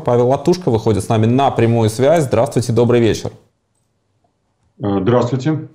Павел Латушко выходит с нами на прямую связь. Здравствуйте, добрый вечер. Здравствуйте.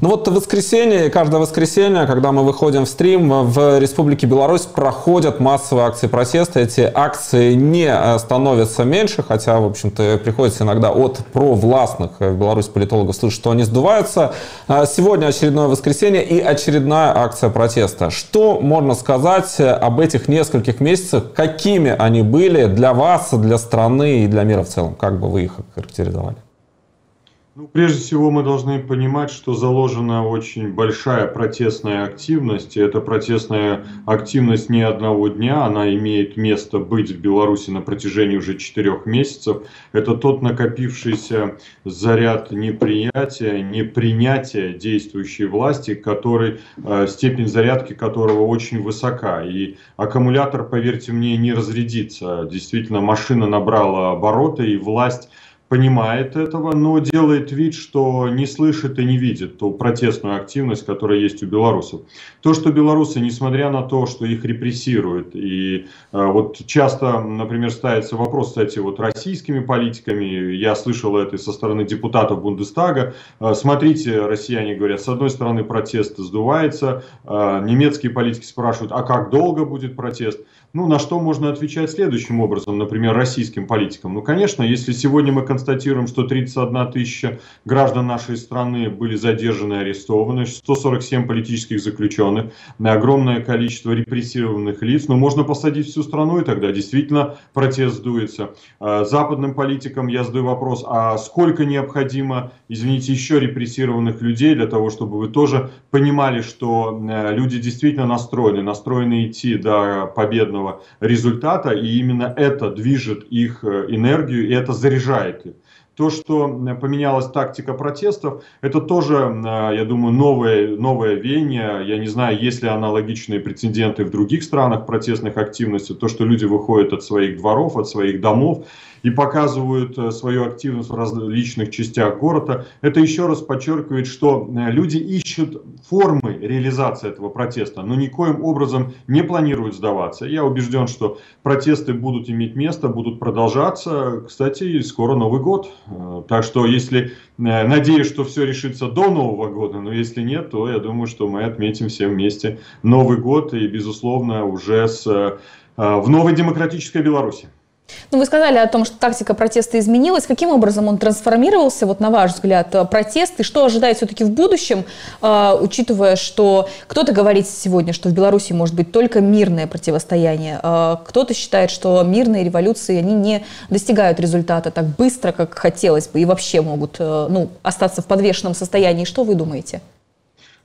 Ну вот воскресенье, каждое воскресенье, когда мы выходим в стрим, в Республике Беларусь проходят массовые акции протеста. Эти акции не э, становятся меньше, хотя, в общем-то, приходится иногда от провластных в Беларуси политологов слышать, что они сдуваются. А сегодня очередное воскресенье и очередная акция протеста. Что можно сказать об этих нескольких месяцах? Какими они были для вас, для страны и для мира в целом? Как бы вы их характеризовали? Ну, прежде всего мы должны понимать, что заложена очень большая протестная активность. И эта протестная активность не одного дня, она имеет место быть в Беларуси на протяжении уже четырех месяцев. Это тот накопившийся заряд неприятия, непринятия действующей власти, который, э, степень зарядки которого очень высока. И аккумулятор, поверьте мне, не разрядится. Действительно, машина набрала обороты, и власть понимает этого, но делает вид, что не слышит и не видит ту протестную активность, которая есть у белорусов. То, что белорусы, несмотря на то, что их репрессируют, и э, вот часто, например, ставится вопрос, кстати, вот российскими политиками, я слышал это со стороны депутатов Бундестага, э, смотрите, россияне говорят, с одной стороны протест сдувается, э, немецкие политики спрашивают, а как долго будет протест? Ну, на что можно отвечать следующим образом, например, российским политикам? Ну, конечно, если сегодня мы констатируем, что 31 тысяча граждан нашей страны были задержаны и арестованы, 147 политических заключенных, огромное количество репрессированных лиц, ну, можно посадить всю страну, и тогда действительно протест сдуется. А, западным политикам я задаю вопрос, а сколько необходимо, извините, еще репрессированных людей для того, чтобы вы тоже понимали, что э, люди действительно настроены, настроены идти до победного определенного результата, и именно это движет их э, энергию, и это заряжает их. То, что поменялась тактика протестов, это тоже, э, я думаю, новое, новое веяние. Я не знаю, есть ли аналогичные прецеденты в других странах протестных активностей. То, что люди выходят от своих дворов, от своих домов и показывают э, свою активность в различных частях города. Это еще раз подчеркивает, что э, люди ищут формы реализации этого протеста, но никоим образом не планируют сдаваться. Я убежден, что протесты будут иметь место, будут продолжаться. Кстати, скоро Новый год. Э, так что, если надеюсь, что все решится до Нового года, но если нет, то я думаю, что мы отметим все вместе Новый год и, безусловно, уже с, в новой демократической Беларуси. Ну, вы сказали о том, что тактика протеста изменилась. Каким образом он трансформировался, вот на ваш взгляд, э, протест? И что ожидает все-таки в будущем, э, учитывая, что кто-то говорит сегодня, что в Беларуси может быть только мирное противостояние, э, кто-то считает, что мирные революции, они не достигают результата так быстро, как хотелось бы, и вообще могут э, ну, остаться в подвешенном состоянии. Что вы думаете?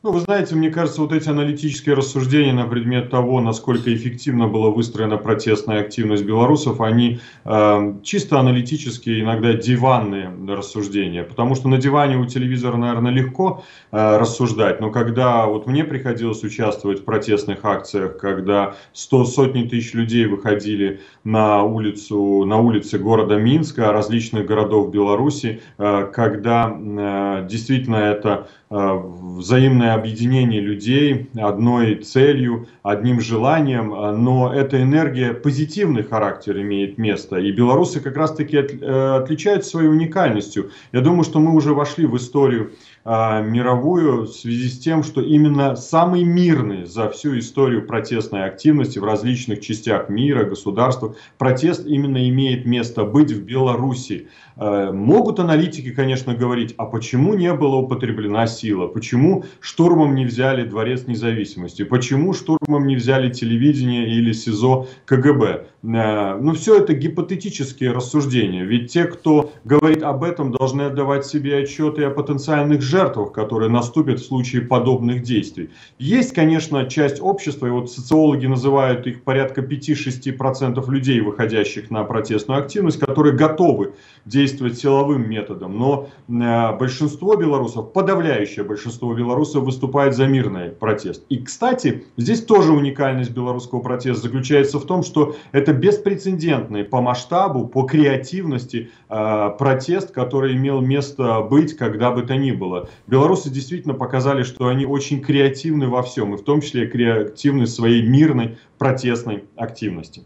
Ну, вы знаете, мне кажется, вот эти аналитические рассуждения на предмет того, насколько эффективно была выстроена протестная активность белорусов, они э, чисто аналитические, иногда диванные рассуждения. Потому что на диване у телевизора, наверное, легко э, рассуждать, но когда вот мне приходилось участвовать в протестных акциях, когда сто, сотни тысяч людей выходили на улицу, на улицы города Минска, различных городов Беларуси, э, когда э, действительно это взаимное объединение людей одной целью, одним желанием, э, но эта энергия позитивный характер имеет место. И белорусы как раз-таки э, отличаются своей уникальностью. Я думаю, что мы уже вошли в историю мировую в связи с тем, что именно самый мирный за всю историю протестной активности в различных частях мира, государствах, протест именно имеет место быть в Беларуси. Э, могут аналитики, конечно, говорить, а почему не была употреблена сила, почему штурмом не взяли Дворец независимости, почему штурмом не взяли телевидение или СИЗО КГБ. Э, ну, все это гипотетические рассуждения, ведь те, кто говорит об этом, должны отдавать себе отчеты о потенциальных жертвах, которые наступят в случае подобных действий. Есть, конечно, часть общества, и вот социологи называют их порядка 5-6% людей, выходящих на протестную активность, которые готовы действовать силовым методом, но э, большинство белорусов, подавляющее большинство белорусов выступает за мирный протест. И, кстати, здесь тоже уникальность белорусского протеста заключается в том, что это беспрецедентный по масштабу, по креативности э, протест, который имел место быть когда бы то ни было. Белорусы действительно показали, что они очень креативны во всем, и в том числе креативны в своей мирной протестной активности.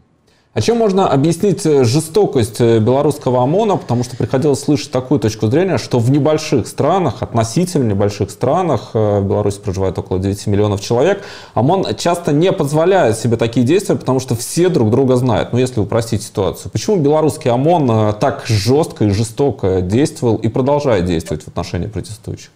А чем можно объяснить э, жестокость э, белорусского ОМОНа? Потому что приходилось слышать такую точку зрения, что в небольших странах, относительно небольших странах, э, в Беларуси проживает около 9 миллионов человек, ОМОН часто не позволяет себе такие действия, потому что все друг друга знают. Ну, если упростить ситуацию. Почему белорусский ОМОН так жестко и жестоко действовал и продолжает действовать в отношении протестующих?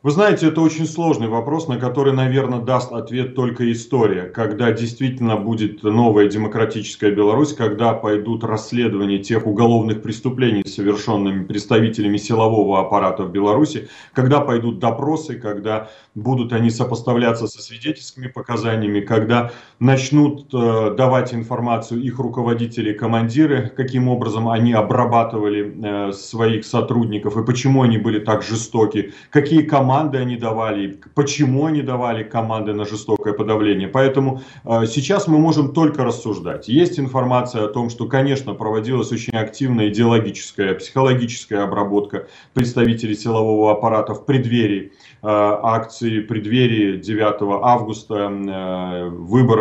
Вы знаете, это очень сложный вопрос, на который, наверное, даст ответ только история. Когда действительно будет новая демократическая Беларусь, когда пойдут расследования тех уголовных преступлений, совершенными представителями силового аппарата в Беларуси, когда пойдут допросы, когда будут они сопоставляться со свидетельскими показаниями, когда начнут э, давать информацию их руководители, командиры, каким образом они обрабатывали э, своих сотрудников и почему они были так жестоки, какие команды они давали, почему они давали команды на жестокое подавление. Поэтому э, сейчас мы можем только рассуждать. Есть информация о том, что, конечно, проводилась очень активная идеологическая, психологическая обработка представителей силового аппарата в преддверии акции, преддверии 9 августа э,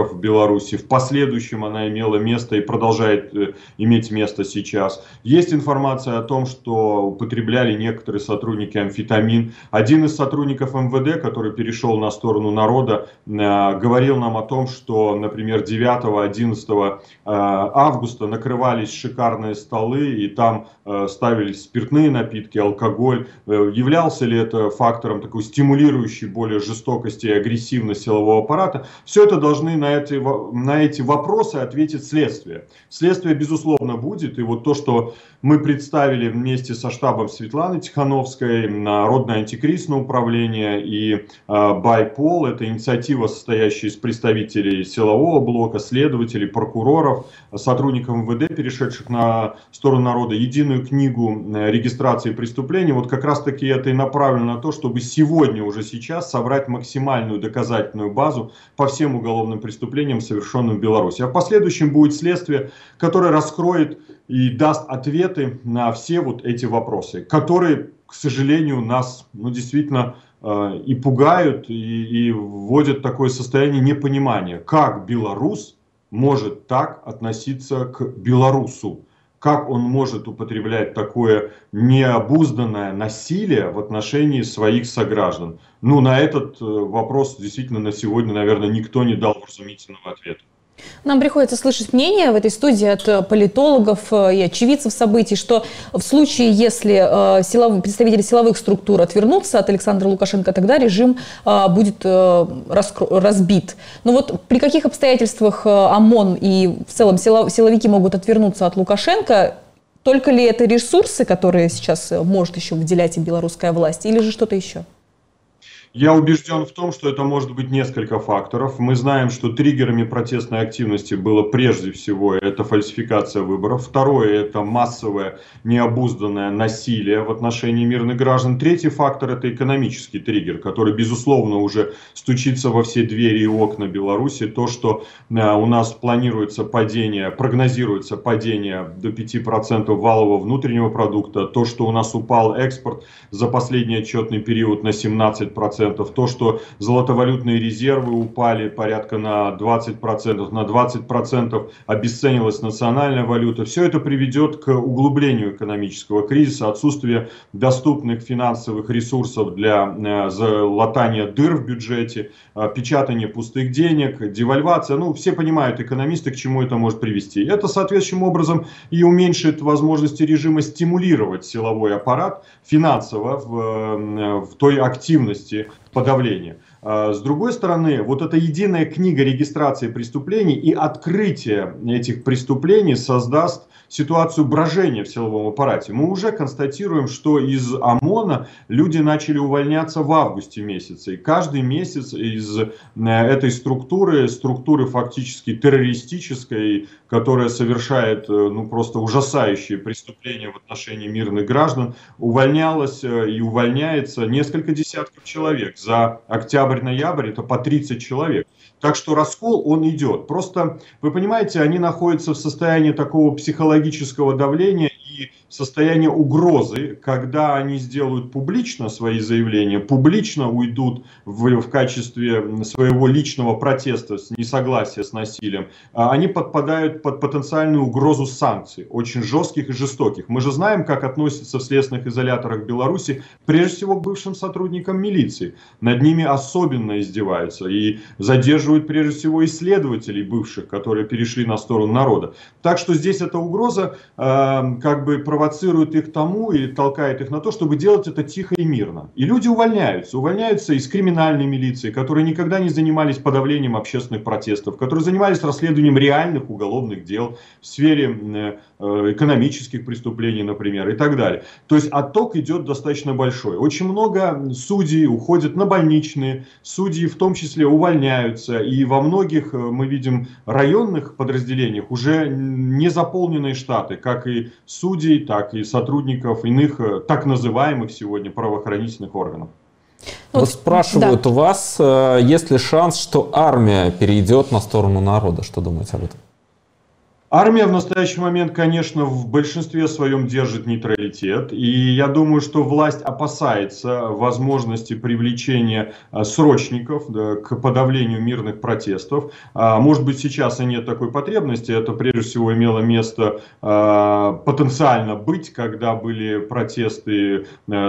выборов в Беларуси. В последующем она имела место и продолжает э, иметь место сейчас. Есть информация о том, что употребляли некоторые сотрудники амфетамин. Один из сотрудников МВД, который перешел на сторону народа, э, говорил нам о том, что, например, 9-11 э, августа накрывались шикарные столы, и там ставились спиртные напитки, алкоголь. Являлся ли это фактором такой стимулирующей более жестокости и агрессивности силового аппарата? Все это должны на эти, на эти вопросы ответить следствие. Следствие, безусловно, будет. И вот то, что мы представили вместе со штабом Светланы Тихановской, Народное антикризисное управление и а, Байпол, это инициатива, состоящая из представителей силового блока, следователей, прокуроров, сотрудников МВД, перешедших на сторону народа, единую книгу э, регистрации преступлений. Вот как раз таки это и направлено на то, чтобы сегодня, уже сейчас, собрать максимальную доказательную базу по всем уголовным преступлениям, совершенным в Беларуси. А в последующем будет следствие, которое раскроет и даст ответы на все вот эти вопросы, которые, к сожалению, нас ну, действительно э, и пугают, и, и вводят в такое состояние непонимания, как белорус может так относиться к белорусу, как он может употреблять такое необузданное насилие в отношении своих сограждан. Ну, на этот э, вопрос действительно на сегодня, наверное, никто не дал разумительного ответа. Нам приходится слышать мнение в этой студии от э, политологов э, и очевидцев событий, что в случае, если э, представители силовых структур отвернутся от Александра Лукашенко, тогда режим будет разбит. Но вот при каких обстоятельствах ОМОН и в целом силовики могут отвернуться от Лукашенко, только ли это ресурсы, которые сейчас может еще выделять и белорусская власть, или же что-то еще? Я убежден в том, что это может быть несколько факторов. Мы знаем, что триггерами протестной активности было прежде всего это фальсификация выборов. Второе это массовое необузданное насилие в отношении мирных граждан. Третий фактор это экономический триггер, который безусловно уже стучится во все двери и окна Беларуси. То, что э, у нас планируется падение, прогнозируется падение до 5% валового внутреннего продукта. То, что у нас упал экспорт за последний отчетный период на 17% 20%, то, что золотовалютные резервы упали порядка на 20%, на 20% обесценилась национальная валюта, все это приведет к углублению экономического кризиса, отсутствие доступных финансовых ресурсов для э, залатания дыр в бюджете, э, печатание пустых денег, девальвация. Ну, все понимают, экономисты, к чему это может привести. Это соответствующим образом и уменьшит возможности режима стимулировать силовой аппарат финансово в, э, в той активности, подавления. А, с другой стороны, вот эта единая книга регистрации преступлений и открытие этих преступлений создаст ситуацию брожения в силовом аппарате. Мы уже констатируем, что из ОМОНа люди начали увольняться в августе месяце. И каждый месяц из э, этой структуры, структуры фактически террористической, которая совершает э, ну, просто ужасающие преступления в отношении мирных граждан, увольнялось э, и увольняется несколько десятков человек. За октябрь-ноябрь это по 30 человек. Так что раскол, он идет. Просто, вы понимаете, они находятся в состоянии такого психологического давления, и состояние угрозы, когда они сделают публично свои заявления, публично уйдут в, в качестве своего личного протеста, несогласия с насилием, а они подпадают под потенциальную угрозу санкций, очень жестких и жестоких. Мы же знаем, как относятся в следственных изоляторах Беларуси, прежде всего к бывшим сотрудникам милиции. Над ними особенно издеваются и задерживают прежде всего исследователей бывших, которые перешли на сторону народа. Так что здесь эта угроза э, как бы провоцирует их тому и толкает их на то, чтобы делать это тихо и мирно. И люди увольняются. Увольняются из криминальной милиции, которые никогда не занимались подавлением общественных протестов, которые занимались расследованием реальных уголовных дел в сфере э, э экономических преступлений, например, и так далее. То есть отток идет достаточно большой. Очень много судей уходят на больничные, судьи в том числе увольняются, и во многих, э, мы видим, районных подразделениях уже не заполненные штаты, как и судей, так и сотрудников иных э, так называемых сегодня правоохранительных органов. Вот, вот спрашивают да. у вас, э, есть ли шанс, что армия перейдет на сторону народа? Что думаете об этом? Армия в настоящий момент, конечно, в большинстве своем держит нейтралитет. И я думаю, что власть опасается возможности привлечения а, срочников к подавлению мирных протестов. А, может быть, сейчас и нет такой потребности. Это прежде всего имело место а, потенциально быть, когда были протесты,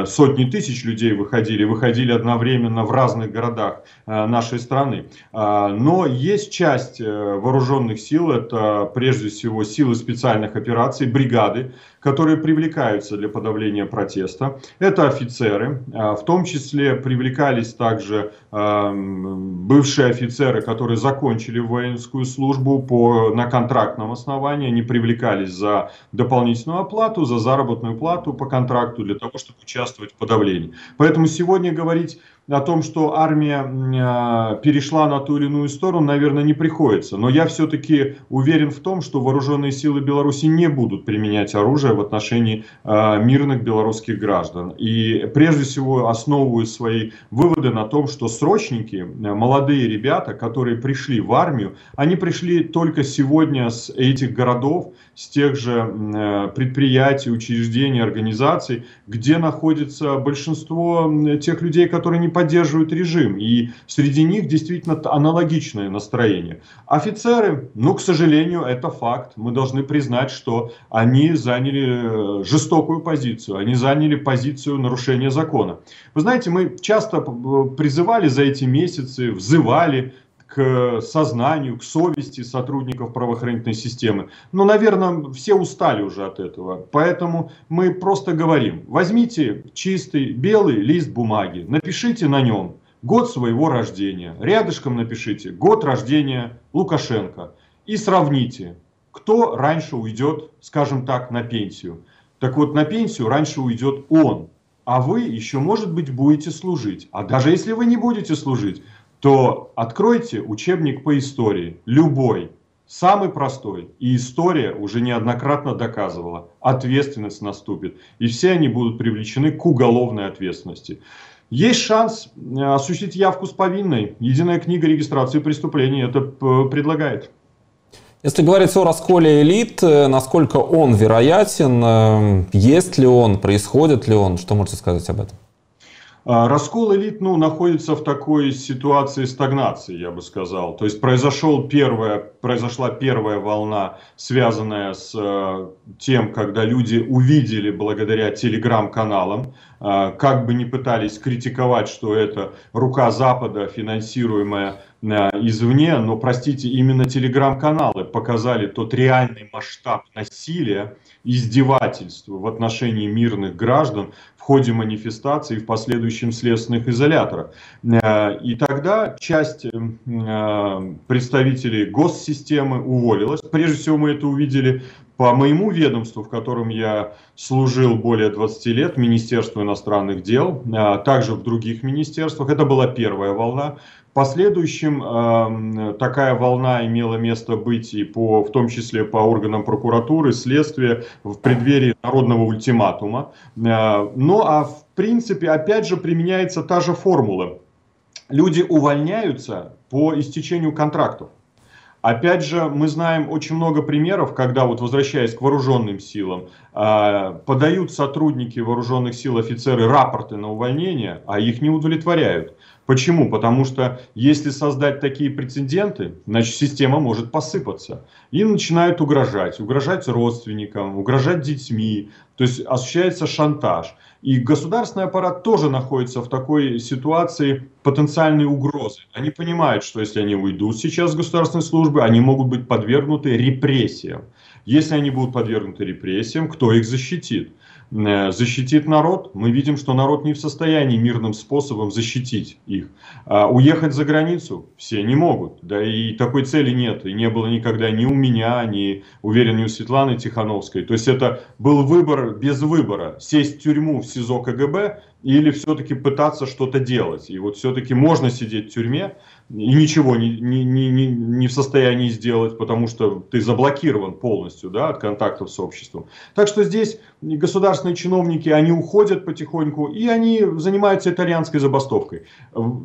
сотни тысяч людей выходили, выходили одновременно в разных городах нашей страны. Но есть часть э, вооруженных сил, это прежде прежде всего силы специальных операций, бригады, которые привлекаются для подавления протеста. Это офицеры, а, в том числе привлекались также а, бывшие офицеры, которые закончили воинскую службу по, на контрактном основании, они привлекались за дополнительную оплату, за заработную плату по контракту для того, чтобы участвовать в подавлении. Поэтому сегодня говорить о том, что армия э, перешла на ту или иную сторону, наверное, не приходится. Но я все-таки уверен в том, что вооруженные силы Беларуси не будут применять оружие в отношении э, мирных белорусских граждан. И прежде всего основываю свои выводы на том, что срочники, э, молодые ребята, которые пришли в армию, они пришли только сегодня с этих городов, с тех же предприятий, учреждений, организаций, где находится большинство тех людей, которые не поддерживают режим. И среди них действительно аналогичное настроение. Офицеры, ну, к сожалению, это факт. Мы должны признать, что они заняли э, жестокую позицию. Они заняли позицию нарушения закона. Вы знаете, мы часто призывали за эти месяцы, взывали к сознанию, к совести сотрудников правоохранительной системы. Но, наверное, все устали уже от этого. Поэтому мы просто говорим, возьмите чистый белый лист бумаги, напишите на нем год своего рождения. Рядышком напишите год рождения Лукашенко. И сравните, кто раньше уйдет, скажем так, на пенсию. Так вот, на пенсию раньше уйдет он. А вы еще, может быть, будете служить. А даже если вы не будете служить, то откройте учебник по истории, любой, самый простой. И история уже неоднократно доказывала, ответственность наступит. И все они будут привлечены к уголовной ответственности. Есть шанс э, осуществить явку с повинной. Единая книга регистрации преступлений это предлагает. Если говорить о расколе элит, э, насколько он вероятен, есть ли он, происходит ли он, что можете сказать об этом? А, раскол элит ну, находится в такой ситуации стагнации, я бы сказал. То есть произошел первая, произошла первая волна, связанная с э, тем, когда люди увидели благодаря телеграм-каналам, э, как бы не пытались критиковать, что это рука Запада, финансируемая э, извне, но, простите, именно телеграм-каналы показали тот реальный масштаб насилия, издевательства в отношении мирных граждан, ходе манифестаций и в последующем следственных изоляторах. Э, и тогда часть э, представителей госсистемы уволилась. Прежде всего мы это увидели по моему ведомству, в котором я служил более 20 лет, Министерство иностранных дел, э, также в других министерствах. Это была первая волна последующем э, такая волна имела место быть и по, в том числе по органам прокуратуры, следствия в преддверии народного ультиматума. Э, ну а в принципе опять же применяется та же формула. Люди увольняются по истечению контрактов. Опять же, мы знаем очень много примеров, когда, вот возвращаясь к вооруженным силам, а, подают сотрудники вооруженных сил, офицеры рапорты на увольнение, а их не удовлетворяют. Почему? Потому что если создать такие прецеденты, значит система может посыпаться. И начинают угрожать. Угрожать родственникам, угрожать детьми. То есть осуществляется шантаж. И государственный аппарат тоже находится в такой ситуации потенциальной угрозы. Они понимают, что если они уйдут сейчас с государственной службы, они могут быть подвергнуты репрессиям. Если они будут подвергнуты репрессиям, кто их защитит? Э, защитит народ, мы видим, что народ не в состоянии мирным способом защитить их. А уехать за границу все не могут, да и такой цели нет, и не было никогда ни у меня, ни, уверен, ни у Светланы Тихановской. То есть это был выбор без выбора, сесть в тюрьму в СИЗО КГБ или все-таки пытаться что-то делать. И вот все-таки можно сидеть в тюрьме и ничего не, не, не, не в состоянии сделать, потому что ты заблокирован полностью да, от контактов с обществом. Так что здесь государственные чиновники, они уходят потихоньку, и они занимаются итальянской забастовкой.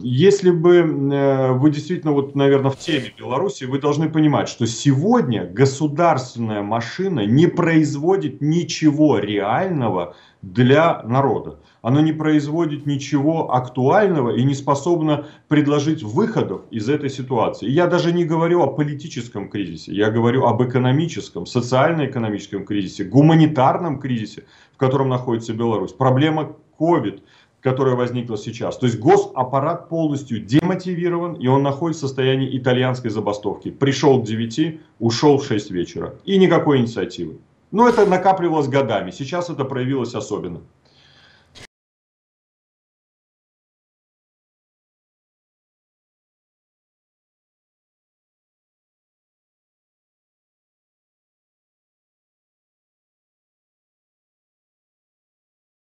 Если бы э, вы действительно, вот, наверное, в теме Беларуси, вы должны понимать, что сегодня государственная машина не производит ничего реального для народа оно не производит ничего актуального и не способно предложить выходов из этой ситуации. я даже не говорю о политическом кризисе, я говорю об экономическом, социально-экономическом кризисе, гуманитарном кризисе, в котором находится Беларусь. Проблема COVID, которая возникла сейчас. То есть госаппарат полностью демотивирован, и он находится в состоянии итальянской забастовки. Пришел к 9, ушел в 6 вечера. И никакой инициативы. Но это накапливалось годами. Сейчас это проявилось особенно.